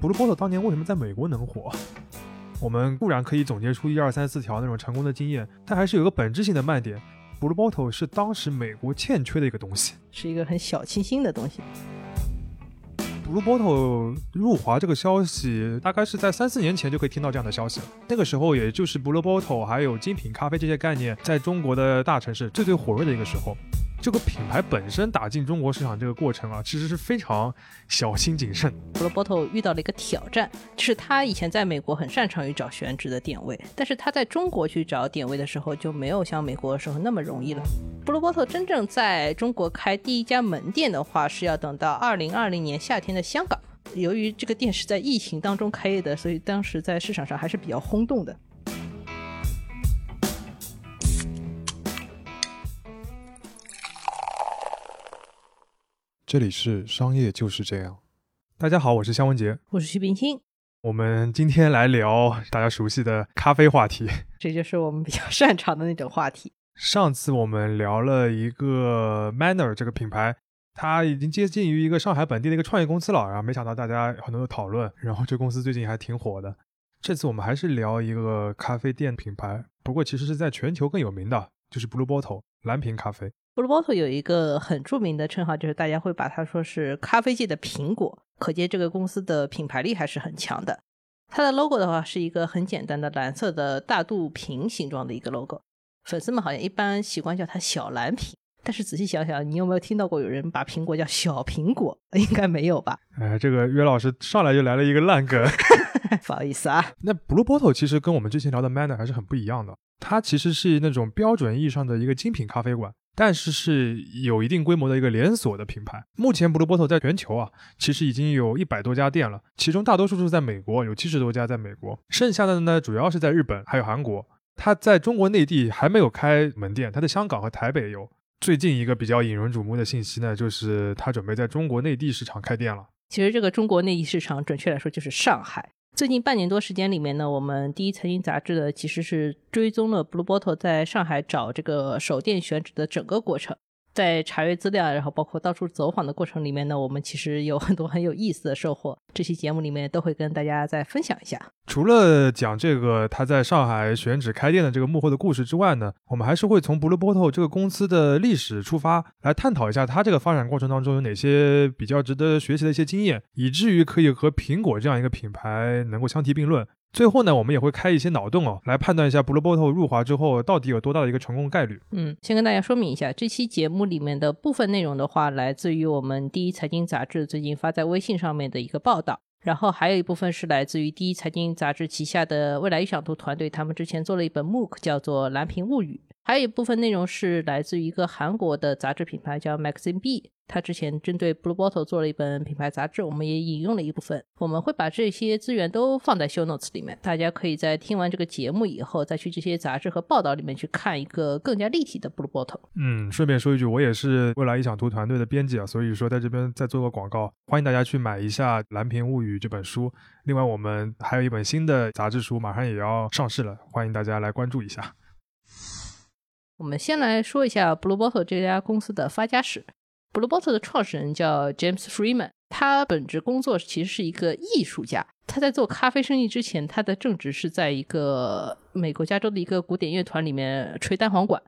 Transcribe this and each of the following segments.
Blue Bottle 当年为什么在美国能火？我们固然可以总结出一二三四条那种成功的经验，但还是有个本质性的卖点。Blue Bottle 是当时美国欠缺的一个东西，是一个很小清新的东西。Blue Bottle 入华这个消息，大概是在三四年前就可以听到这样的消息了。那个时候，也就是 Blue Bottle 还有精品咖啡这些概念，在中国的大城市最最火热的一个时候。这个品牌本身打进中国市场这个过程啊，其实是非常小心谨慎。Blue Bottle 遇到了一个挑战，就是他以前在美国很擅长于找选址的点位，但是他在中国去找点位的时候，就没有像美国的时候那么容易了。Blue Bottle 真正在中国开第一家门店的话，是要等到二零二零年夏天的香港。由于这个店是在疫情当中开业的，所以当时在市场上还是比较轰动的。这里是商业就是这样。大家好，我是肖文杰，我是徐冰清。我们今天来聊大家熟悉的咖啡话题，这就是我们比较擅长的那种话题。上次我们聊了一个 Manner 这个品牌，它已经接近于一个上海本地的一个创业公司了。然后没想到大家很多的讨论，然后这公司最近还挺火的。这次我们还是聊一个咖啡店品牌，不过其实是在全球更有名的，就是 Blue Bottle 蓝瓶咖啡。Blue Bottle 有一个很著名的称号，就是大家会把它说是咖啡界的苹果，可见这个公司的品牌力还是很强的。它的 logo 的话是一个很简单的蓝色的大肚瓶形状的一个 logo，粉丝们好像一般习惯叫它小蓝瓶，但是仔细想想，你有没有听到过有人把苹果叫小苹果？应该没有吧？哎，这个约老师上来就来了一个烂梗，不好意思啊。那 Blue Bottle 其实跟我们之前聊的 Manner 还是很不一样的，它其实是那种标准意义上的一个精品咖啡馆。但是是有一定规模的一个连锁的品牌。目前 Blue Bottle 在全球啊，其实已经有一百多家店了，其中大多数是在美国，有七十多家在美国，剩下的呢主要是在日本还有韩国。它在中国内地还没有开门店，它在香港和台北有。最近一个比较引人瞩目的信息呢，就是它准备在中国内地市场开店了。其实这个中国内地市场，准确来说就是上海。最近半年多时间里面呢，我们第一财经杂志的其实是追踪了 Blue Bottle 在上海找这个手电选址的整个过程。在查阅资料，然后包括到处走访的过程里面呢，我们其实有很多很有意思的收获。这期节目里面都会跟大家再分享一下。除了讲这个他在上海选址开店的这个幕后的故事之外呢，我们还是会从 Blue Bottle 这个公司的历史出发，来探讨一下它这个发展过程当中有哪些比较值得学习的一些经验，以至于可以和苹果这样一个品牌能够相提并论。最后呢，我们也会开一些脑洞哦，来判断一下 Blue Bottle 入华之后到底有多大的一个成功概率。嗯，先跟大家说明一下，这期节目里面的部分内容的话，来自于我们第一财经杂志最近发在微信上面的一个报道，然后还有一部分是来自于第一财经杂志旗下的未来预想图团队，他们之前做了一本 MOOC，叫做《蓝屏物语》，还有一部分内容是来自于一个韩国的杂志品牌叫 Magazine B。他之前针对 Blue Bottle 做了一本品牌杂志，我们也引用了一部分。我们会把这些资源都放在 Show Notes 里面，大家可以在听完这个节目以后，再去这些杂志和报道里面去看一个更加立体的 Blue Bottle。嗯，顺便说一句，我也是未来异想图团队的编辑啊，所以说在这边再做个广告，欢迎大家去买一下《蓝屏物语》这本书。另外，我们还有一本新的杂志书，马上也要上市了，欢迎大家来关注一下。我们先来说一下 Blue Bottle 这家公司的发家史。Blue Bottle 的创始人叫 James Freeman，他本职工作其实是一个艺术家。他在做咖啡生意之前，他的正职是在一个美国加州的一个古典乐团里面吹单簧管。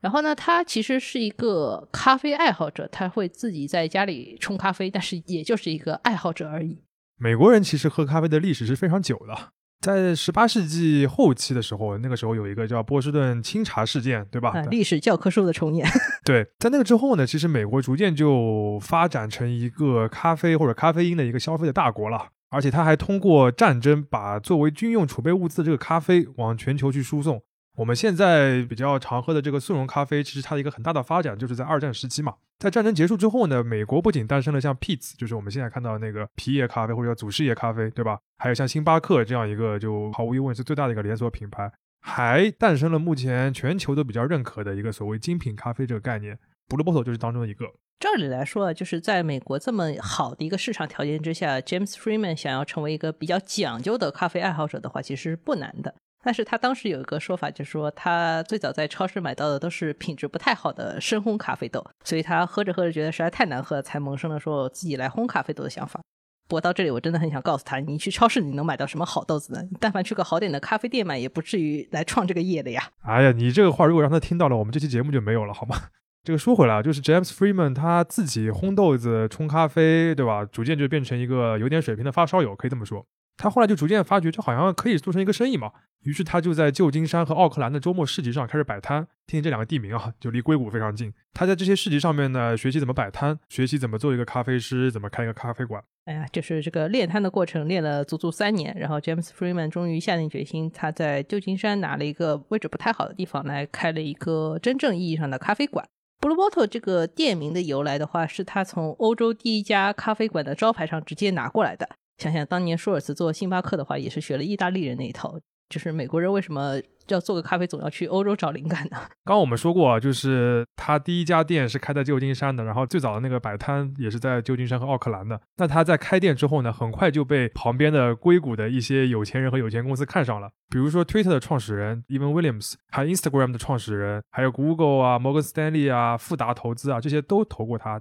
然后呢，他其实是一个咖啡爱好者，他会自己在家里冲咖啡，但是也就是一个爱好者而已。美国人其实喝咖啡的历史是非常久的。在十八世纪后期的时候，那个时候有一个叫波士顿清茶事件，对吧？历史教科书的重演。对，在那个之后呢，其实美国逐渐就发展成一个咖啡或者咖啡因的一个消费的大国了，而且它还通过战争把作为军用储备物资的这个咖啡往全球去输送。我们现在比较常喝的这个速溶咖啡，其实它的一个很大的发展就是在二战时期嘛。在战争结束之后呢，美国不仅诞生了像 Peet's，就是我们现在看到那个皮爷咖啡或者叫祖师爷咖啡，对吧？还有像星巴克这样一个就毫无疑问是最大的一个连锁品牌，还诞生了目前全球都比较认可的一个所谓精品咖啡这个概念，Blue Bottle 就是当中的一个。照理来说，就是在美国这么好的一个市场条件之下，James Freeman 想要成为一个比较讲究的咖啡爱好者的话，其实是不难的。但是他当时有一个说法，就是说他最早在超市买到的都是品质不太好的深烘咖啡豆，所以他喝着喝着觉得实在太难喝，才萌生了说自己来烘咖啡豆的想法。不过到这里，我真的很想告诉他，你去超市你能买到什么好豆子呢？但凡去个好点的咖啡店买，也不至于来创这个业的呀。哎呀，你这个话如果让他听到了，我们这期节目就没有了，好吗？这个说回来啊，就是 James Freeman 他自己烘豆子、冲咖啡，对吧？逐渐就变成一个有点水平的发烧友，可以这么说。他后来就逐渐发觉，这好像可以做成一个生意嘛。于是他就在旧金山和奥克兰的周末市集上开始摆摊。听听这两个地名啊，就离硅谷非常近。他在这些市集上面呢，学习怎么摆摊，学习怎么做一个咖啡师，怎么开一个咖啡馆。哎呀，就是这个练摊的过程，练了足足三年。然后 James Freeman 终于下定决心，他在旧金山拿了一个位置不太好的地方来开了一个真正意义上的咖啡馆。Blue Bottle 这个店名的由来的话，是他从欧洲第一家咖啡馆的招牌上直接拿过来的。想想当年舒尔茨做星巴克的话，也是学了意大利人那一套。就是美国人为什么要做个咖啡总要去欧洲找灵感呢？刚刚我们说过啊，就是他第一家店是开在旧金山的，然后最早的那个摆摊也是在旧金山和奥克兰的。那他在开店之后呢，很快就被旁边的硅谷的一些有钱人和有钱公司看上了，比如说 Twitter 的创始人 Evan Williams，还有 Instagram 的创始人，还有 Google 啊、摩根斯丹利啊、富达投资啊，这些都投过他。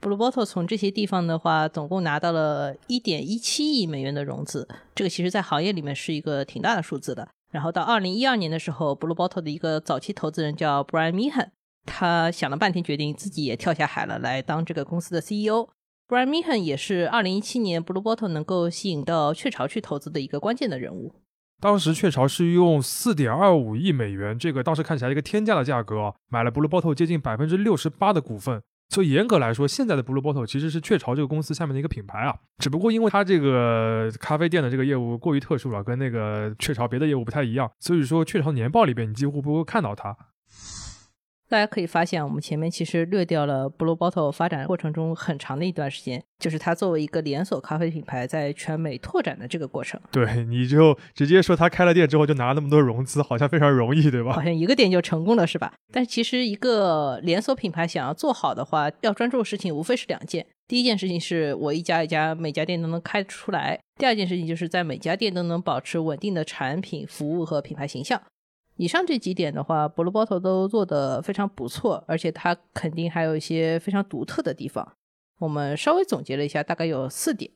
Blue Bottle 从这些地方的话，总共拿到了一点一七亿美元的融资，这个其实在行业里面是一个挺大的数字的。然后到二零一二年的时候，Blue Bottle 的一个早期投资人叫 Brian Meehan，他想了半天，决定自己也跳下海了，来当这个公司的 CEO。Brian Meehan 也是二零一七年 Blue Bottle 能够吸引到雀巢去投资的一个关键的人物。当时雀巢是用四点二五亿美元，这个当时看起来一个天价的价格，买了 Blue Bottle 接近百分之六十八的股份。所以严格来说，现在的 Blue Bottle 其实是雀巢这个公司下面的一个品牌啊，只不过因为它这个咖啡店的这个业务过于特殊了，跟那个雀巢别的业务不太一样，所以说雀巢年报里边你几乎不会看到它。大家可以发现，我们前面其实略掉了 Blue Bottle 发展过程中很长的一段时间，就是它作为一个连锁咖啡品牌在全美拓展的这个过程。对，你就直接说他开了店之后就拿了那么多融资，好像非常容易，对吧？好像一个店就成功了，是吧？但其实一个连锁品牌想要做好的话，要专注的事情无非是两件：第一件事情是我一家一家每家店都能开出来；第二件事情就是在每家店都能保持稳定的产品、服务和品牌形象。以上这几点的话，Blue Bottle 都做得非常不错，而且它肯定还有一些非常独特的地方。我们稍微总结了一下，大概有四点。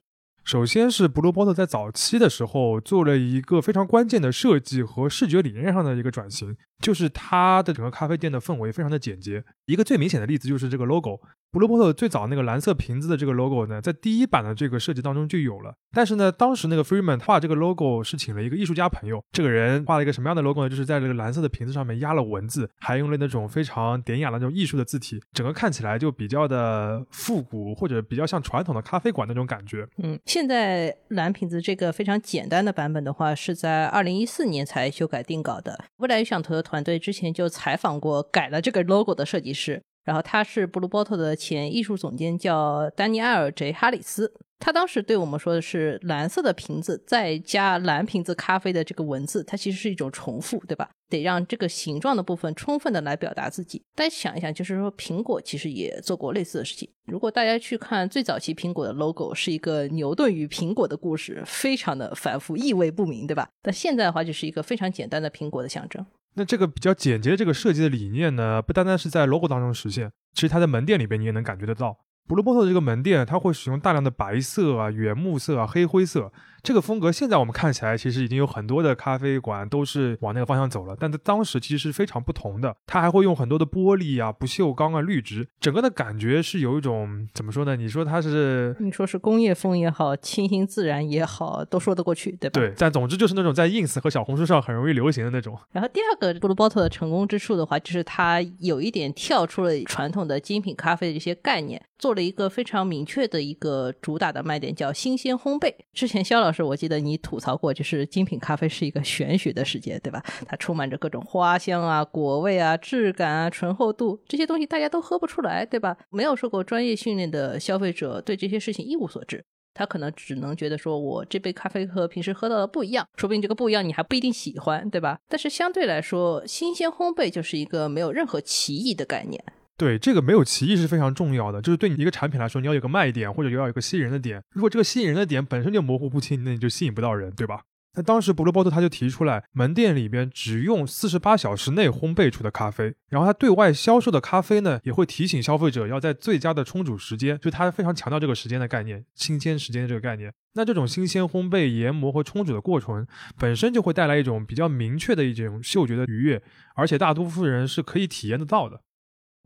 首先是 Blue Bottle 在早期的时候做了一个非常关键的设计和视觉理念上的一个转型，就是它的整个咖啡店的氛围非常的简洁。一个最明显的例子就是这个 logo。Blue Bottle 最早那个蓝色瓶子的这个 logo 呢，在第一版的这个设计当中就有了。但是呢，当时那个 Freeman 画这个 logo 是请了一个艺术家朋友，这个人画了一个什么样的 logo 呢？就是在这个蓝色的瓶子上面压了文字，还用了那种非常典雅的那种艺术的字体，整个看起来就比较的复古，或者比较像传统的咖啡馆那种感觉。嗯，现在蓝瓶子这个非常简单的版本的话，是在二零一四年才修改定稿的。未来预想图的团队之前就采访过改了这个 logo 的设计师。然后他是 Blue Bottle 的前艺术总监，叫丹尼埃尔 ·J· 哈里斯。他当时对我们说的是，蓝色的瓶子再加蓝瓶子咖啡的这个文字，它其实是一种重复，对吧？得让这个形状的部分充分的来表达自己。大家想一想，就是说苹果其实也做过类似的事情。如果大家去看最早期苹果的 logo，是一个牛顿与苹果的故事，非常的反复，意味不明，对吧？但现在的话，就是一个非常简单的苹果的象征。那这个比较简洁的这个设计的理念呢，不单单是在 logo 当中实现，其实它在门店里边你也能感觉得到。布鲁波特的这个门店，它会使用大量的白色啊、原木色啊、黑灰色。这个风格现在我们看起来，其实已经有很多的咖啡馆都是往那个方向走了，但在当时其实是非常不同的。它还会用很多的玻璃啊、不锈钢啊、绿植，整个的感觉是有一种怎么说呢？你说它是，你说是工业风也好，清新自然也好，都说得过去，对吧？对，但总之就是那种在 ins 和小红书上很容易流行的那种。然后第二个 Blue Bottle 的成功之处的话，就是它有一点跳出了传统的精品咖啡的这些概念，做了一个非常明确的一个主打的卖点，叫新鲜烘焙。之前肖老师，我记得你。吐槽过，就是精品咖啡是一个玄学的世界，对吧？它充满着各种花香啊、果味啊、质感啊、醇厚度这些东西，大家都喝不出来，对吧？没有受过专业训练的消费者对这些事情一无所知，他可能只能觉得说，我这杯咖啡和平时喝到的不一样，说不定这个不一样你还不一定喜欢，对吧？但是相对来说，新鲜烘焙就是一个没有任何歧义的概念。对这个没有歧义是非常重要的，就是对你一个产品来说，你要有个卖点或者要有个吸引人的点。如果这个吸引人的点本身就模糊不清，那你就吸引不到人，对吧？那当时 Blue Bottle 他就提出来，门店里边只用四十八小时内烘焙出的咖啡，然后他对外销售的咖啡呢，也会提醒消费者要在最佳的冲煮时间，就他非常强调这个时间的概念，新鲜时间的这个概念。那这种新鲜烘焙、研磨和冲煮的过程本身就会带来一种比较明确的一种嗅觉的愉悦，而且大多数人是可以体验得到的。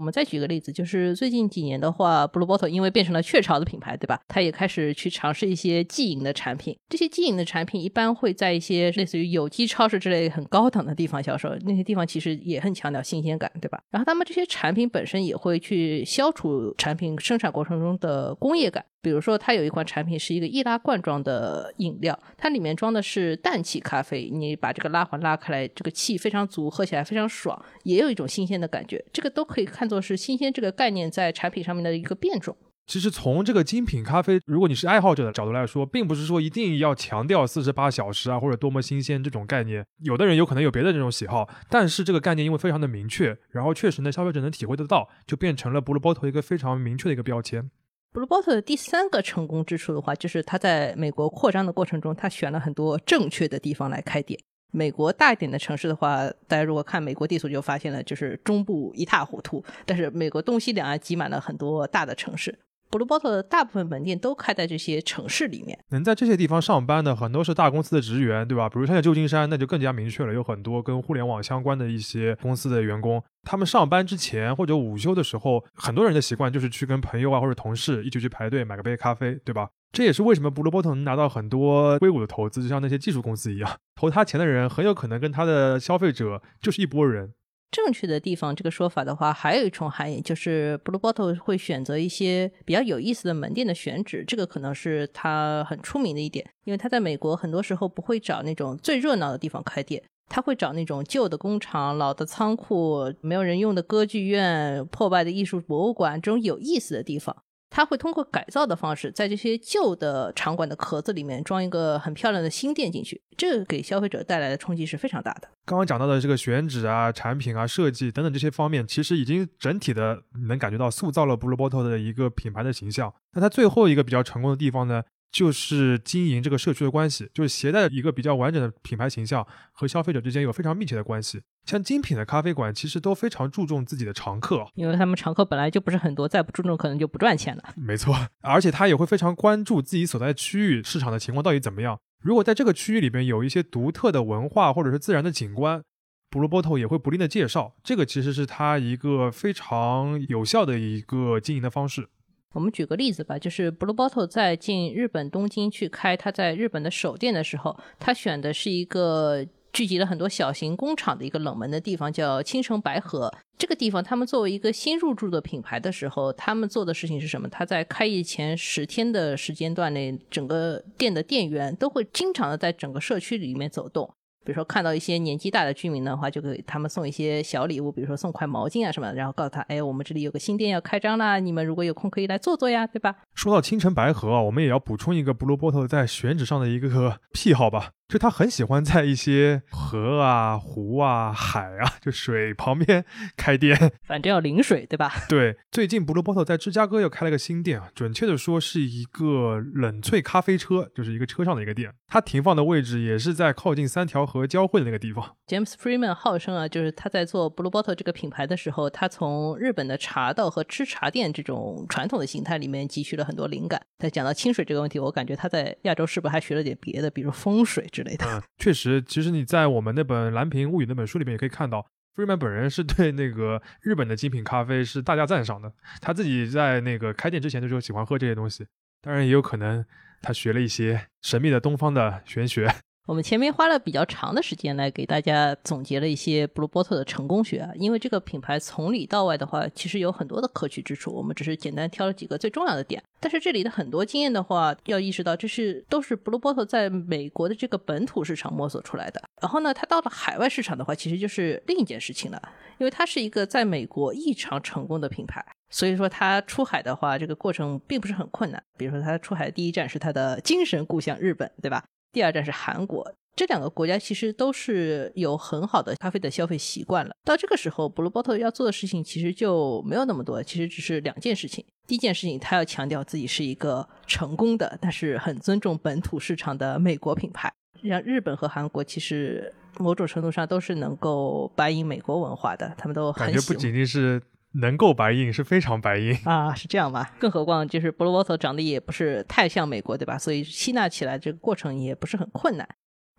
我们再举个例子，就是最近几年的话，Blue Bottle 因为变成了雀巢的品牌，对吧？它也开始去尝试一些即饮的产品。这些即饮的产品一般会在一些类似于有机超市之类很高档的地方销售，那些地方其实也很强调新鲜感，对吧？然后他们这些产品本身也会去消除产品生产过程中的工业感。比如说，它有一款产品是一个易拉罐装的饮料，它里面装的是氮气咖啡。你把这个拉环拉开来，这个气非常足，喝起来非常爽，也有一种新鲜的感觉。这个都可以看作是新鲜这个概念在产品上面的一个变种。其实从这个精品咖啡，如果你是爱好者的角度来说，并不是说一定要强调四十八小时啊或者多么新鲜这种概念。有的人有可能有别的这种喜好，但是这个概念因为非常的明确，然后确实呢消费者能体会得到，就变成了 Blue Bottle 一个非常明确的一个标签。Blue Bottle 的第三个成功之处的话，就是他在美国扩张的过程中，他选了很多正确的地方来开店。美国大一点的城市的话，大家如果看美国地图就发现了，就是中部一塌糊涂，但是美国东西两岸挤满了很多大的城市。Blue Bottle 的大部分门店都开在这些城市里面，能在这些地方上班的很多是大公司的职员，对吧？比如像在旧金山，那就更加明确了，有很多跟互联网相关的一些公司的员工，他们上班之前或者午休的时候，很多人的习惯就是去跟朋友啊或者同事一起去排队买个杯咖啡，对吧？这也是为什么 Blue Bottle 能拿到很多硅谷的投资，就像那些技术公司一样，投他钱的人很有可能跟他的消费者就是一拨人。正确的地方这个说法的话，还有一重含义，就是 Blue Bottle 会选择一些比较有意思的门店的选址，这个可能是它很出名的一点。因为它在美国很多时候不会找那种最热闹的地方开店，他会找那种旧的工厂、老的仓库、没有人用的歌剧院、破败的艺术博物馆这种有意思的地方。他会通过改造的方式，在这些旧的场馆的壳子里面装一个很漂亮的新店进去，这个给消费者带来的冲击是非常大的。刚刚讲到的这个选址啊、产品啊、设计等等这些方面，其实已经整体的能感觉到塑造了 Blue Bottle 的一个品牌的形象。那它最后一个比较成功的地方呢？就是经营这个社区的关系，就是携带一个比较完整的品牌形象和消费者之间有非常密切的关系。像精品的咖啡馆，其实都非常注重自己的常客，因为他们常客本来就不是很多，再不注重可能就不赚钱了。没错，而且他也会非常关注自己所在区域市场的情况到底怎么样。如果在这个区域里边有一些独特的文化或者是自然的景观，Blue Bottle 也会不吝的介绍。这个其实是他一个非常有效的一个经营的方式。我们举个例子吧，就是 Blue Bottle 在进日本东京去开他在日本的首店的时候，他选的是一个聚集了很多小型工厂的一个冷门的地方，叫青城白河。这个地方，他们作为一个新入驻的品牌的时候，他们做的事情是什么？他在开业前十天的时间段内，整个店的店员都会经常的在整个社区里面走动。比如说看到一些年纪大的居民的话，就给他们送一些小礼物，比如说送块毛巾啊什么的，然后告诉他，哎，我们这里有个新店要开张啦，你们如果有空可以来坐坐呀，对吧？说到青城白河啊，我们也要补充一个布鲁伯特在选址上的一个 癖好吧。就他很喜欢在一些河啊、湖啊、海啊，就水旁边开店，反正要临水，对吧？对，最近 Blue Bottle 在芝加哥又开了个新店啊，准确的说是一个冷萃咖啡车，就是一个车上的一个店。它停放的位置也是在靠近三条河交汇的那个地方。James Freeman 号称啊，就是他在做 Blue Bottle 这个品牌的时候，他从日本的茶道和吃茶店这种传统的形态里面汲取了很多灵感。在讲到清水这个问题，我感觉他在亚洲是不是还学了点别的，比如风水之。嗯，确实，其实你在我们那本《蓝瓶物语》那本书里面也可以看到，Freeman 本人是对那个日本的精品咖啡是大加赞赏的。他自己在那个开店之前的时候喜欢喝这些东西，当然也有可能他学了一些神秘的东方的玄学。我们前面花了比较长的时间来给大家总结了一些 Blue Bottle 的成功学啊，因为这个品牌从里到外的话，其实有很多的可取之处，我们只是简单挑了几个最重要的点。但是这里的很多经验的话，要意识到这是都是 Blue Bottle 在美国的这个本土市场摸索出来的。然后呢，它到了海外市场的话，其实就是另一件事情了，因为它是一个在美国异常成功的品牌，所以说它出海的话，这个过程并不是很困难。比如说它出海第一站是它的精神故乡日本，对吧？第二站是韩国，这两个国家其实都是有很好的咖啡的消费习惯了。到这个时候，Blue Bottle 要做的事情其实就没有那么多，其实只是两件事情。第一件事情，他要强调自己是一个成功的，但是很尊重本土市场的美国品牌。像日本和韩国，其实某种程度上都是能够白银美国文化的，他们都很感觉不仅仅是能够白印，是非常白印啊，是这样吧？更何况就是 Blue Bottle 长得也不是太像美国，对吧？所以吸纳起来这个过程也不是很困难。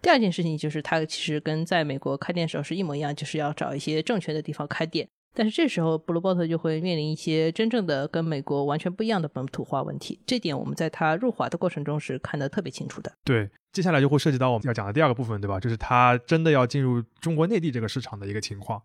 第二件事情就是，它其实跟在美国开店时候是一模一样，就是要找一些正确的地方开店。但是这时候，Blue Bottle 就会面临一些真正的跟美国完全不一样的本土化问题。这点我们在它入华的过程中是看得特别清楚的。对，接下来就会涉及到我们要讲的第二个部分，对吧？就是它真的要进入中国内地这个市场的一个情况。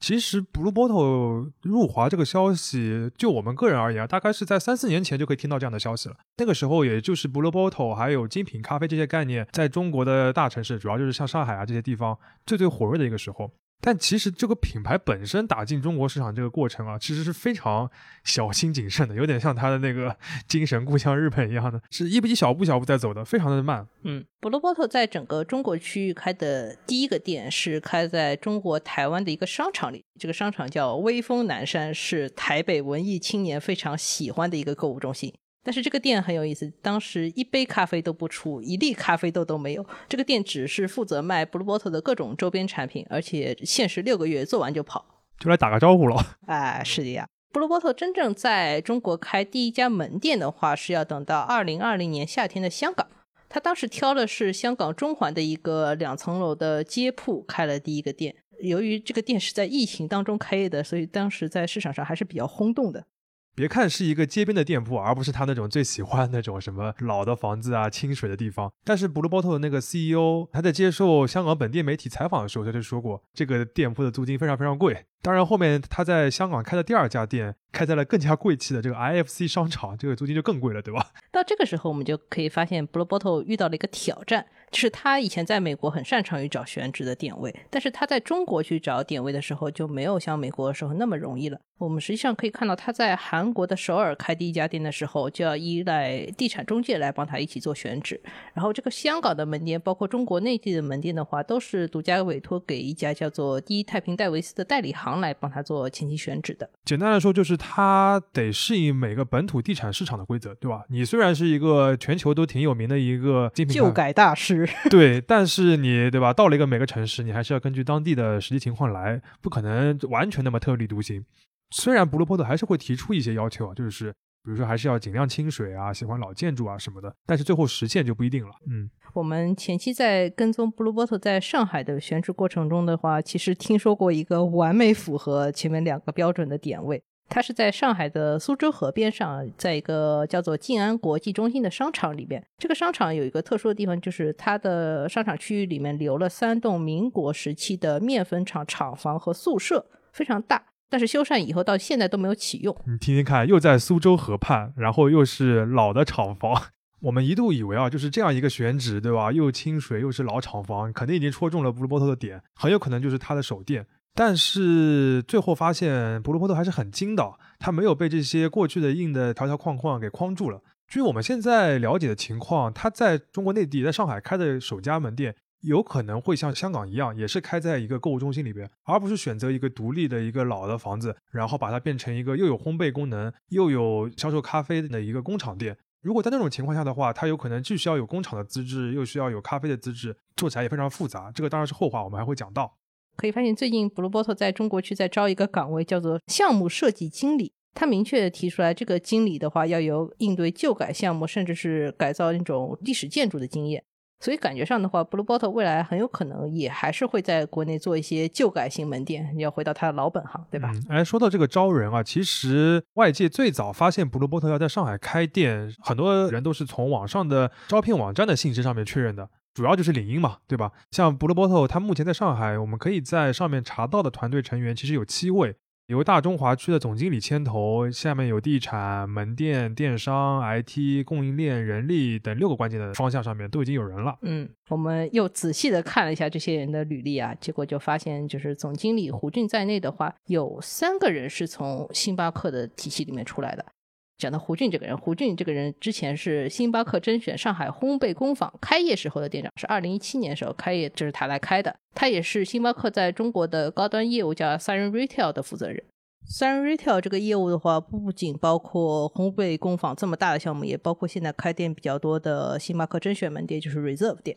其实，Blue Bottle 入华这个消息，就我们个人而言，大概是在三四年前就可以听到这样的消息了。那个时候，也就是 Blue Bottle 还有精品咖啡这些概念，在中国的大城市，主要就是像上海啊这些地方，最最火热的一个时候。但其实这个品牌本身打进中国市场这个过程啊，其实是非常小心谨慎的，有点像他的那个精神故乡日本一样的，是一步一小步小步在走的，非常的慢。嗯，Blue Bottle 在整个中国区域开的第一个店是开在中国台湾的一个商场里，这个商场叫威风南山，是台北文艺青年非常喜欢的一个购物中心。但是这个店很有意思，当时一杯咖啡都不出，一粒咖啡豆都没有。这个店只是负责卖 Blue Bottle 的各种周边产品，而且限时六个月，做完就跑，就来打个招呼了。哎，是的呀。Blue Bottle 真正在中国开第一家门店的话，是要等到二零二零年夏天的香港。他当时挑的是香港中环的一个两层楼的街铺开了第一个店。由于这个店是在疫情当中开业的，所以当时在市场上还是比较轰动的。别看是一个街边的店铺，而不是他那种最喜欢那种什么老的房子啊、清水的地方。但是 Blue Bottle 的那个 CEO 他在接受香港本地媒体采访的时候，他就说过，这个店铺的租金非常非常贵。当然，后面他在香港开的第二家店，开在了更加贵气的这个 IFC 商场，这个租金就更贵了，对吧？到这个时候，我们就可以发现 Blue Bottle 遇到了一个挑战。就是他以前在美国很擅长于找选址的点位，但是他在中国去找点位的时候就没有像美国的时候那么容易了。我们实际上可以看到，他在韩国的首尔开第一家店的时候，就要依赖地产中介来帮他一起做选址。然后这个香港的门店，包括中国内地的门店的话，都是独家委托给一家叫做第一太平戴维斯的代理行来帮他做前期选址的。简单来说，就是他得适应每个本土地产市场的规则，对吧？你虽然是一个全球都挺有名的一个精品旧改大师。对，但是你对吧？到了一个每个城市，你还是要根据当地的实际情况来，不可能完全那么特立独行。虽然 Blue Bottle 还是会提出一些要求啊，就是比如说还是要尽量清水啊，喜欢老建筑啊什么的，但是最后实现就不一定了。嗯，我们前期在跟踪 Blue Bottle 在上海的选址过程中的话，其实听说过一个完美符合前面两个标准的点位。它是在上海的苏州河边上，在一个叫做静安国际中心的商场里边。这个商场有一个特殊的地方，就是它的商场区域里面留了三栋民国时期的面粉厂厂房和宿舍，非常大。但是修缮以后到现在都没有启用。你听听看，又在苏州河畔，然后又是老的厂房。我们一度以为啊，就是这样一个选址，对吧？又清水又是老厂房，肯定已经戳中了布鲁波特的点，很有可能就是他的手电。但是最后发现，布鲁波特还是很精的，他没有被这些过去的硬的条条框框给框住了。据我们现在了解的情况，他在中国内地，在上海开的首家门店，有可能会像香港一样，也是开在一个购物中心里边，而不是选择一个独立的一个老的房子，然后把它变成一个又有烘焙功能又有销售咖啡的一个工厂店。如果在那种情况下的话，它有可能既需要有工厂的资质，又需要有咖啡的资质，做起来也非常复杂。这个当然是后话，我们还会讲到。可以发现，最近 Blue Bottle 在中国区在招一个岗位，叫做项目设计经理。他明确提出来，这个经理的话要有应对旧改项目，甚至是改造那种历史建筑的经验。所以感觉上的话，Blue Bottle 未来很有可能也还是会在国内做一些旧改型门店，要回到他的老本行，对吧？哎，说到这个招人啊，其实外界最早发现 Blue Bottle 要在上海开店，很多人都是从网上的招聘网站的信息上面确认的。主要就是领英嘛，对吧？像 Blue Bottle，它目前在上海，我们可以在上面查到的团队成员其实有七位，由大中华区的总经理牵头，下面有地产、门店、电商、IT、供应链、人力等六个关键的方向上面都已经有人了。嗯，我们又仔细的看了一下这些人的履历啊，结果就发现，就是总经理胡俊在内的话，有三个人是从星巴克的体系里面出来的。讲到胡俊这个人，胡俊这个人之前是星巴克甄选上海烘焙工坊开业时候的店长，是二零一七年时候开业，就是他来开的。他也是星巴克在中国的高端业务叫三人 Retail 的负责人。三人 Retail 这个业务的话，不仅包括烘焙工坊这么大的项目，也包括现在开店比较多的星巴克甄选门店，就是 Reserve 店。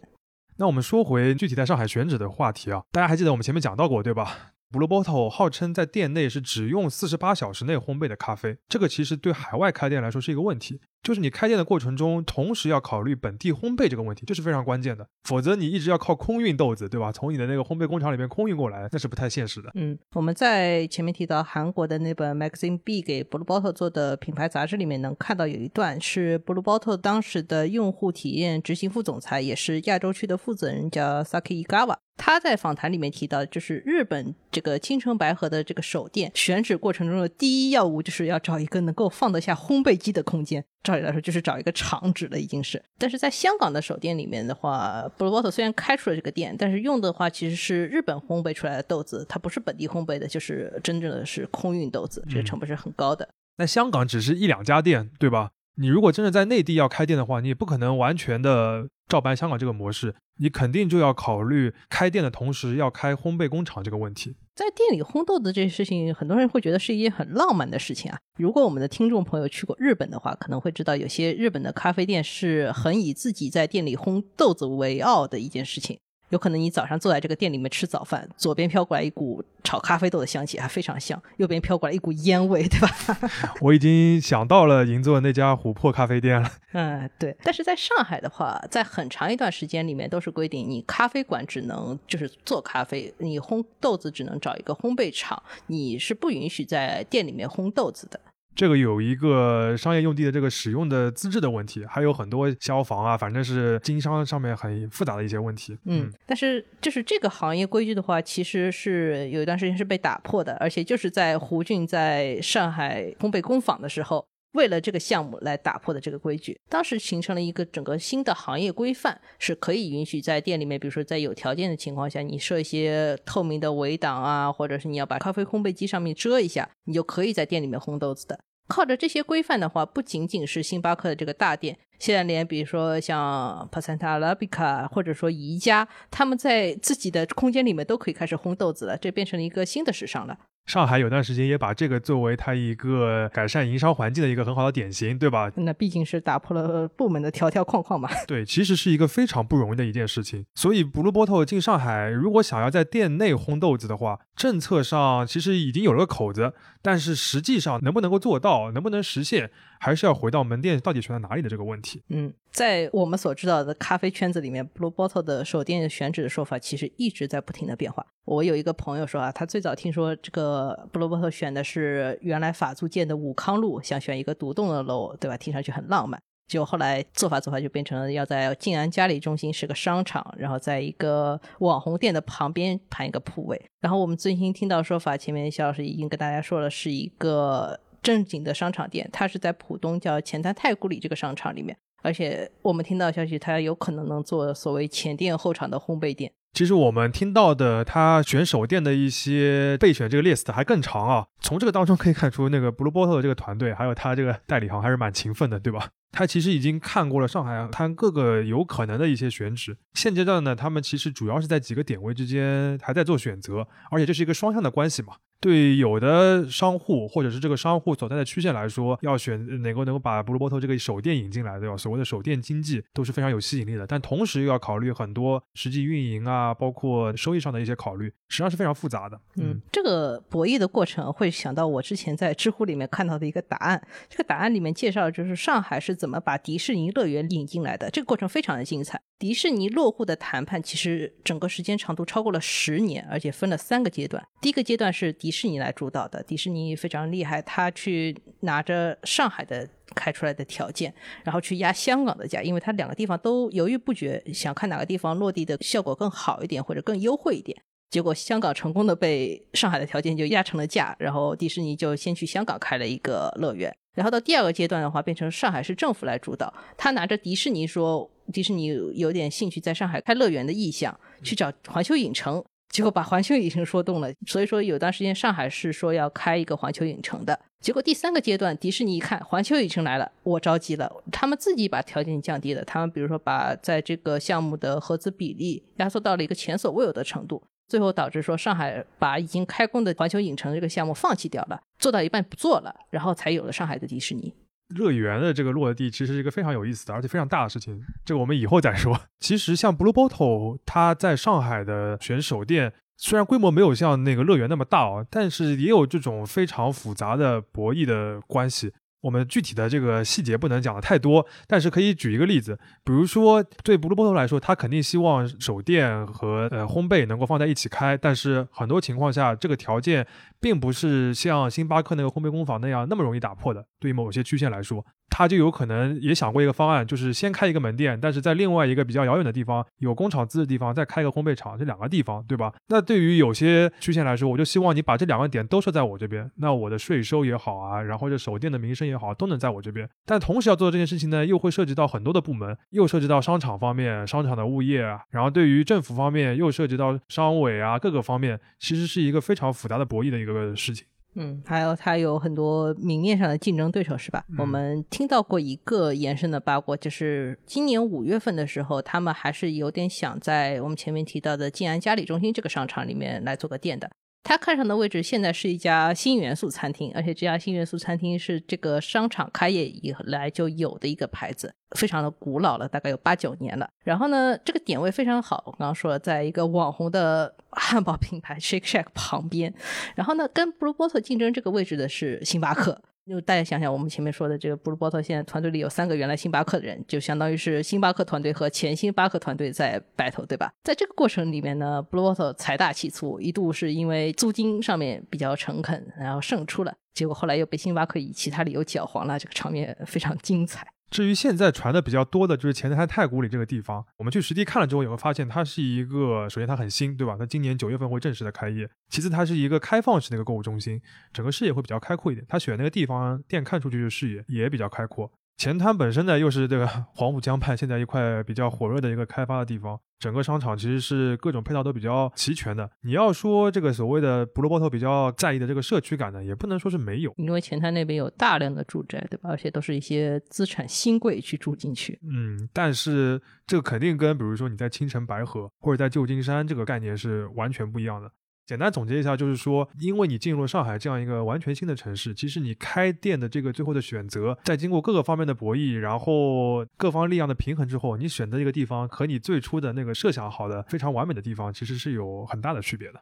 那我们说回具体在上海选址的话题啊，大家还记得我们前面讲到过对吧？Blue Bottle 号称在店内是只用四十八小时内烘焙的咖啡，这个其实对海外开店来说是一个问题。就是你开店的过程中，同时要考虑本地烘焙这个问题，这是非常关键的。否则你一直要靠空运豆子，对吧？从你的那个烘焙工厂里面空运过来，那是不太现实的。嗯，我们在前面提到韩国的那本 Magazine B 给 Blue Bottle 做的品牌杂志里面，能看到有一段是 Blue Bottle 当时的用户体验执行副总裁，也是亚洲区的负责人，叫 Saki Igawa。他在访谈里面提到，就是日本这个青城白河的这个首店选址过程中的第一要务，就是要找一个能够放得下烘焙机的空间。照理来说，就是找一个厂址了，已经是。但是在香港的手店里面的话，Blue w a t e r 虽然开出了这个店，但是用的话其实是日本烘焙出来的豆子，它不是本地烘焙的，就是真正的是空运豆子，这个成本是很高的。那香港只是一两家店，对吧？你如果真的在内地要开店的话，你也不可能完全的照搬香港这个模式，你肯定就要考虑开店的同时要开烘焙工厂这个问题。在店里烘豆子这件事情，很多人会觉得是一件很浪漫的事情啊。如果我们的听众朋友去过日本的话，可能会知道有些日本的咖啡店是很以自己在店里烘豆子为傲的一件事情。有可能你早上坐在这个店里面吃早饭，左边飘过来一股炒咖啡豆的香气，还非常香；右边飘过来一股烟味，对吧？我已经想到了银座那家琥珀咖啡店了。嗯，对。但是在上海的话，在很长一段时间里面都是规定，你咖啡馆只能就是做咖啡，你烘豆子只能找一个烘焙厂，你是不允许在店里面烘豆子的。这个有一个商业用地的这个使用的资质的问题，还有很多消防啊，反正是经商上面很复杂的一些问题。嗯，但是就是这个行业规矩的话，其实是有一段时间是被打破的，而且就是在胡俊在上海烘焙工坊的时候，为了这个项目来打破的这个规矩。当时形成了一个整个新的行业规范，是可以允许在店里面，比如说在有条件的情况下，你设一些透明的围挡啊，或者是你要把咖啡烘焙机上面遮一下，你就可以在店里面烘豆子的。靠着这些规范的话，不仅仅是星巴克的这个大店，现在连比如说像 Pasanta Arabica 或者说宜家，他们在自己的空间里面都可以开始烘豆子了，这变成了一个新的时尚了。上海有段时间也把这个作为它一个改善营商环境的一个很好的典型，对吧？那毕竟是打破了部门的条条框框嘛。对，其实是一个非常不容易的一件事情。所以，Blue Bottle 进上海，如果想要在店内烘豆子的话，政策上其实已经有了个口子，但是实际上能不能够做到，能不能实现？还是要回到门店到底选在哪里的这个问题。嗯，在我们所知道的咖啡圈子里面，Blue Bottle 的手店选址的说法其实一直在不停的变化。我有一个朋友说啊，他最早听说这个 Blue Bottle 选的是原来法租界的武康路，想选一个独栋的楼，对吧？听上去很浪漫。结果后来做法做法就变成了要在静安嘉里中心是个商场，然后在一个网红店的旁边盘一个铺位。然后我们最新听到说法，前面肖老师已经跟大家说了，是一个。正经的商场店，它是在浦东叫前滩太古里这个商场里面，而且我们听到消息，它有可能能做所谓前店后厂的烘焙店。其实我们听到的他选手店的一些备选这个 list 还更长啊，从这个当中可以看出，那个 Blue Bottle 这个团队还有他这个代理行还是蛮勤奋的，对吧？他其实已经看过了上海滩各个有可能的一些选址，现阶段呢，他们其实主要是在几个点位之间还在做选择，而且这是一个双向的关系嘛。对有的商户或者是这个商户所在的区县来说，要选哪个能够把 Blue Bottle 这个手电引进来，对吧？所谓的手电经济都是非常有吸引力的，但同时又要考虑很多实际运营啊，包括收益上的一些考虑，实际上是非常复杂的。嗯，这个博弈的过程会想到我之前在知乎里面看到的一个答案，这个答案里面介绍就是上海是怎么把迪士尼乐园引进来的，这个过程非常的精彩。迪士尼落户的谈判其实整个时间长度超过了十年，而且分了三个阶段。第一个阶段是迪士尼来主导的，迪士尼非常厉害，他去拿着上海的开出来的条件，然后去压香港的价，因为他两个地方都犹豫不决，想看哪个地方落地的效果更好一点或者更优惠一点。结果香港成功的被上海的条件就压成了价，然后迪士尼就先去香港开了一个乐园，然后到第二个阶段的话，变成上海市政府来主导，他拿着迪士尼说迪士尼有点兴趣在上海开乐园的意向，去找环球影城。结果把环球影城说动了，所以说有段时间上海是说要开一个环球影城的。结果第三个阶段，迪士尼一看环球影城来了，我着急了，他们自己把条件降低了，他们比如说把在这个项目的合资比例压缩到了一个前所未有的程度，最后导致说上海把已经开工的环球影城这个项目放弃掉了，做到一半不做了，然后才有了上海的迪士尼。乐园的这个落地，其实是一个非常有意思的，而且非常大的事情。这个我们以后再说。其实像 Blue Bottle，它在上海的选手店，虽然规模没有像那个乐园那么大哦，但是也有这种非常复杂的博弈的关系。我们具体的这个细节不能讲的太多，但是可以举一个例子，比如说对 Blue Bottle 来说，他肯定希望手电和呃烘焙能够放在一起开，但是很多情况下这个条件并不是像星巴克那个烘焙工坊那样那么容易打破的。对于某些区县来说，他就有可能也想过一个方案，就是先开一个门店，但是在另外一个比较遥远的地方有工厂资的地方再开个烘焙厂，这两个地方对吧？那对于有些区县来说，我就希望你把这两个点都设在我这边，那我的税收也好啊，然后这手店的名声也好，都能在我这边。但同时要做的这件事情呢，又会涉及到很多的部门，又涉及到商场方面、商场的物业啊，然后对于政府方面又涉及到商委啊各个方面，其实是一个非常复杂的博弈的一个事情。嗯，还有它有很多明面上的竞争对手，是吧？我们听到过一个延伸的八卦，就是今年五月份的时候，他们还是有点想在我们前面提到的静安嘉里中心这个商场里面来做个店的。他看上的位置现在是一家新元素餐厅，而且这家新元素餐厅是这个商场开业以来就有的一个牌子，非常的古老了，大概有八九年了。然后呢，这个点位非常好，我刚刚说了，在一个网红的汉堡品牌 Shake Shack 旁边。然后呢，跟 Blue Bottle 竞争这个位置的是星巴克。就大家想想，我们前面说的这个布鲁伯特现在团队里有三个原来星巴克的人，就相当于是星巴克团队和前星巴克团队在 battle，对吧？在这个过程里面呢布鲁伯特财大气粗，一度是因为租金上面比较诚恳，然后胜出了，结果后来又被星巴克以其他理由搅黄了，这个场面非常精彩。至于现在传的比较多的，就是前滩太古里这个地方，我们去实地看了之后，也会发现它是一个，首先它很新，对吧？它今年九月份会正式的开业。其次，它是一个开放式的一个购物中心，整个视野会比较开阔一点。它选那个地方，店看出去的视野也比较开阔。前滩本身呢，又是这个 黄浦江畔现在一块比较火热的一个开发的地方，整个商场其实是各种配套都比较齐全的。你要说这个所谓的布鲁波特比较在意的这个社区感呢，也不能说是没有，因为前滩那边有大量的住宅，对吧？而且都是一些资产新贵去住进去。嗯，但是这个肯定跟比如说你在青城白河或者在旧金山这个概念是完全不一样的。简单总结一下，就是说，因为你进入了上海这样一个完全新的城市，其实你开店的这个最后的选择，在经过各个方面的博弈，然后各方力量的平衡之后，你选择一个地方和你最初的那个设想好的非常完美的地方，其实是有很大的区别的。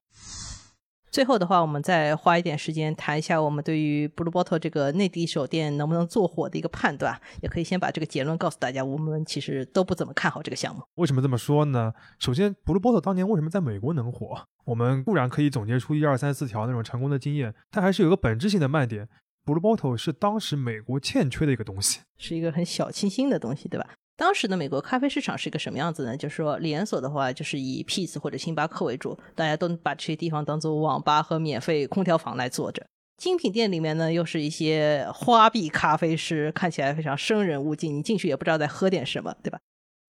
最后的话，我们再花一点时间谈一下我们对于 Blue Bottle 这个内地手店能不能做火的一个判断。也可以先把这个结论告诉大家，我们其实都不怎么看好这个项目。为什么这么说呢？首先，Blue Bottle 当年为什么在美国能火？我们固然可以总结出一二三四条那种成功的经验，但还是有个本质性的卖点。Blue Bottle 是当时美国欠缺的一个东西，是一个很小清新的东西，对吧？当时的美国咖啡市场是一个什么样子呢？就是说连锁的话，就是以 Peace 或者星巴克为主，大家都把这些地方当做网吧和免费空调房来坐着。精品店里面呢，又是一些花臂咖啡师，看起来非常生人勿近，你进去也不知道在喝点什么，对吧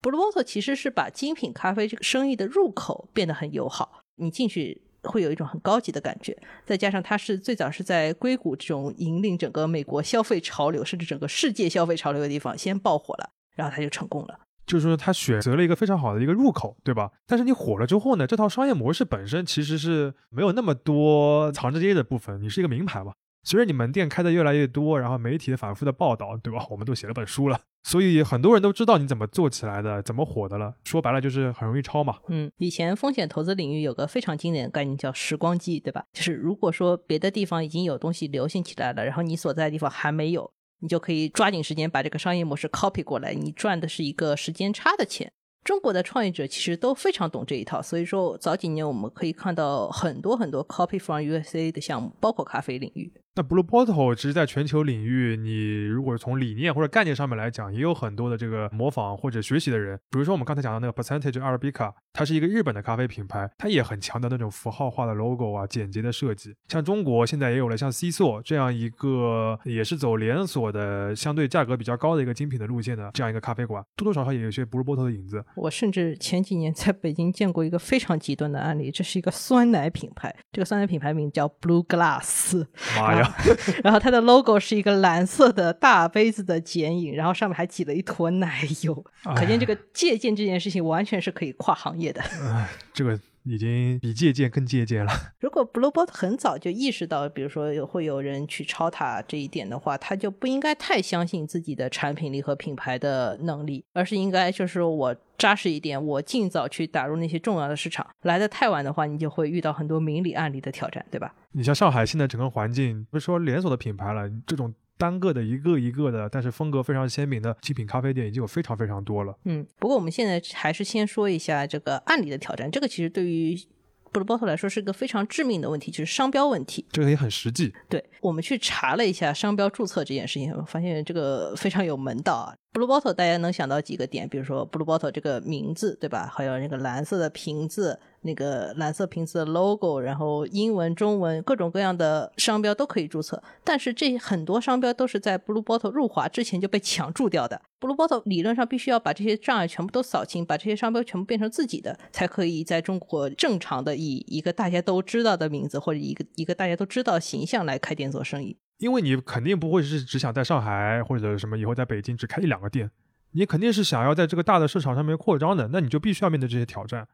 ？Blue Bottle 其实是把精品咖啡这个生意的入口变得很友好，你进去会有一种很高级的感觉。再加上它是最早是在硅谷这种引领整个美国消费潮流，甚至整个世界消费潮流的地方先爆火了。然后他就成功了，就是说他选择了一个非常好的一个入口，对吧？但是你火了之后呢，这套商业模式本身其实是没有那么多藏着掖的部分。你是一个名牌吧？随着你门店开的越来越多，然后媒体的反复的报道，对吧？我们都写了本书了，所以很多人都知道你怎么做起来的，怎么火的了。说白了就是很容易抄嘛。嗯，以前风险投资领域有个非常经典的概念叫时光机，对吧？就是如果说别的地方已经有东西流行起来了，然后你所在的地方还没有。你就可以抓紧时间把这个商业模式 copy 过来，你赚的是一个时间差的钱。中国的创业者其实都非常懂这一套，所以说早几年我们可以看到很多很多 copy from USA 的项目，包括咖啡领域。那 Blue Bottle 其实，在全球领域，你如果从理念或者概念上面来讲，也有很多的这个模仿或者学习的人。比如说，我们刚才讲的那个 Percentage Arabica，它是一个日本的咖啡品牌，它也很强调那种符号化的 logo 啊，简洁的设计。像中国现在也有了像 C 座这样一个，也是走连锁的，相对价格比较高的一个精品的路线的这样一个咖啡馆，多多少少也有些 Blue Bottle 的影子。我甚至前几年在北京见过一个非常极端的案例，这是一个酸奶品牌，这个酸奶品牌名叫 Blue Glass。妈呀！然后它的 logo 是一个蓝色的大杯子的剪影，然后上面还挤了一坨奶油，可见这个借鉴这件事情完全是可以跨行业的。哎，这个已经比借鉴更借鉴了。如果 Blue Bottle 很早就意识到，比如说有会有人去抄它这一点的话，他就不应该太相信自己的产品力和品牌的能力，而是应该就是我扎实一点，我尽早去打入那些重要的市场。来的太晚的话，你就会遇到很多明里暗里的挑战，对吧？你像上海现在整个环境，不是说连锁的品牌了，这种。单个的一个一个的，但是风格非常鲜明的精品咖啡店已经有非常非常多了。嗯，不过我们现在还是先说一下这个案例的挑战。这个其实对于 Blue Bottle 来说是一个非常致命的问题，就是商标问题。这个也很实际。对我们去查了一下商标注册这件事情，发现这个非常有门道啊。Blue Bottle 大家能想到几个点？比如说 Blue Bottle 这个名字，对吧？还有那个蓝色的瓶子。那个蓝色瓶子的 logo，然后英文、中文各种各样的商标都可以注册，但是这很多商标都是在 Blue Bottle 入华之前就被抢注掉的。Blue Bottle 理论上必须要把这些障碍全部都扫清，把这些商标全部变成自己的，才可以在中国正常的以一个大家都知道的名字或者一个一个大家都知道形象来开店做生意。因为你肯定不会是只想在上海或者什么以后在北京只开一两个店，你肯定是想要在这个大的市场上面扩张的，那你就必须要面对这些挑战。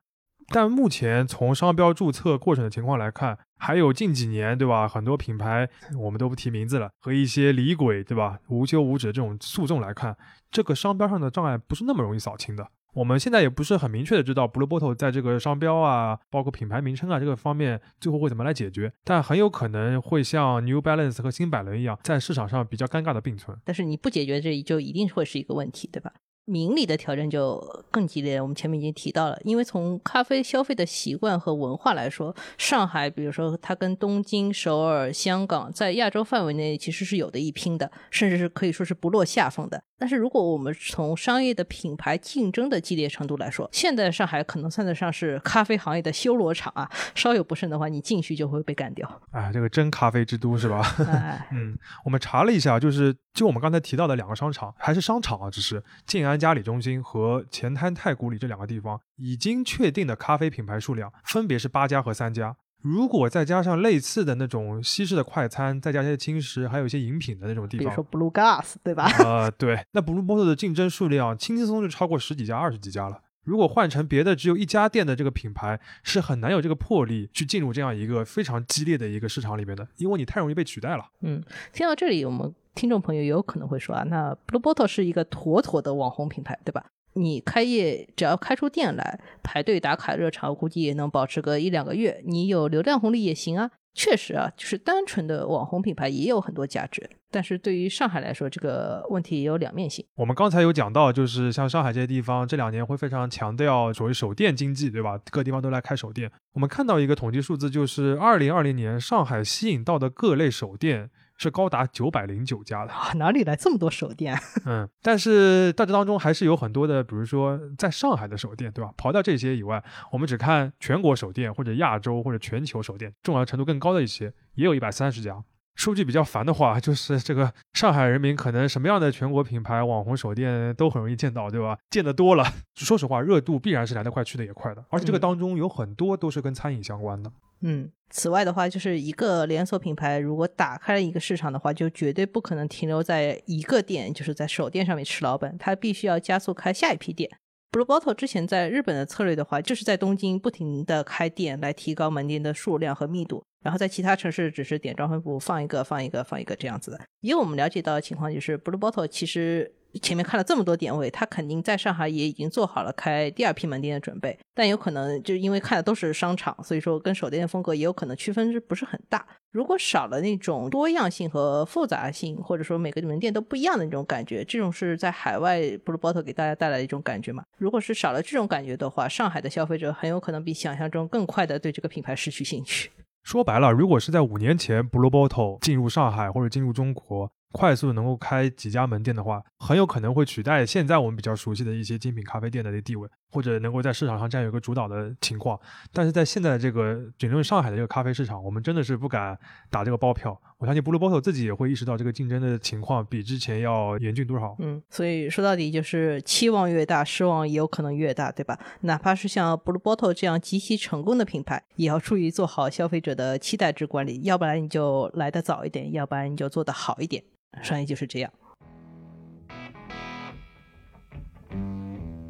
但目前从商标注册过程的情况来看，还有近几年，对吧？很多品牌我们都不提名字了，和一些李鬼，对吧？无休无止的这种诉讼来看，这个商标上的障碍不是那么容易扫清的。我们现在也不是很明确的知道 Blue Bottle 在这个商标啊，包括品牌名称啊这个方面最后会怎么来解决，但很有可能会像 New Balance 和新百伦一样，在市场上比较尴尬的并存。但是你不解决这就一定会是一个问题，对吧？明理的挑战就更激烈。我们前面已经提到了，因为从咖啡消费的习惯和文化来说，上海，比如说它跟东京、首尔、香港在亚洲范围内其实是有的一拼的，甚至是可以说是不落下风的。但是如果我们从商业的品牌竞争的激烈程度来说，现在上海可能算得上是咖啡行业的修罗场啊！稍有不慎的话，你进去就会被干掉。哎，这个真咖啡之都是吧？嗯，我们查了一下，就是就我们刚才提到的两个商场，还是商场啊，只是静安嘉里中心和前滩太古里这两个地方已经确定的咖啡品牌数量分别是八家和三家。如果再加上类似的那种西式的快餐，再加一些轻食，还有一些饮品的那种地方，比如说 Blue Gas，对吧？呃，对，那 Blue Bottle 的竞争数量轻轻松松就超过十几家、二十几家了。如果换成别的只有一家店的这个品牌，是很难有这个魄力去进入这样一个非常激烈的一个市场里面的，因为你太容易被取代了。嗯，听到这里，我们听众朋友也有可能会说啊，那 Blue Bottle 是一个妥妥的网红品牌，对吧？你开业只要开出店来，排队打卡热场，估计也能保持个一两个月。你有流量红利也行啊。确实啊，就是单纯的网红品牌也有很多价值。但是对于上海来说，这个问题也有两面性。我们刚才有讲到，就是像上海这些地方，这两年会非常强调所谓手店经济，对吧？各地方都来开手店。我们看到一个统计数字，就是二零二零年上海吸引到的各类手店。是高达九百零九家的，哪里来这么多手店？嗯，但是在这当中还是有很多的，比如说在上海的手店，对吧？刨掉这些以外，我们只看全国手店或者亚洲或者全球手店，重要程度更高的一些，也有一百三十家。数据比较烦的话，就是这个上海人民可能什么样的全国品牌网红手店都很容易见到，对吧？见得多了，说实话，热度必然是来得快去的也快的，而且这个当中有很多都是跟餐饮相关的。嗯，嗯此外的话，就是一个连锁品牌如果打开了一个市场的话，就绝对不可能停留在一个店，就是在手店上面吃老本，它必须要加速开下一批店。Blue Bottle 之前在日本的策略的话，就是在东京不停的开店来提高门店的数量和密度。然后在其他城市只是点装分部放一个放一个放一个这样子的。以我们了解到的情况，就是 Blue Bottle 其实前面看了这么多点位，它肯定在上海也已经做好了开第二批门店的准备。但有可能就因为看的都是商场，所以说跟手店的风格也有可能区分是不是很大。如果少了那种多样性和复杂性，或者说每个门店都不一样的那种感觉，这种是在海外 Blue Bottle 给大家带来的一种感觉嘛？如果是少了这种感觉的话，上海的消费者很有可能比想象中更快的对这个品牌失去兴趣。说白了，如果是在五年前，Blue Bottle 进入上海或者进入中国，快速能够开几家门店的话，很有可能会取代现在我们比较熟悉的一些精品咖啡店的地位。或者能够在市场上占有一个主导的情况，但是在现在的这个仅论上海的这个咖啡市场，我们真的是不敢打这个包票。我相信 Blue Bottle 自己也会意识到这个竞争的情况比之前要严峻多少。嗯，所以说到底就是期望越大，失望也有可能越大，对吧？哪怕是像 Blue Bottle 这样极其成功的品牌，也要注意做好消费者的期待值管理，要不然你就来得早一点，要不然你就做得好一点。商业就是这样。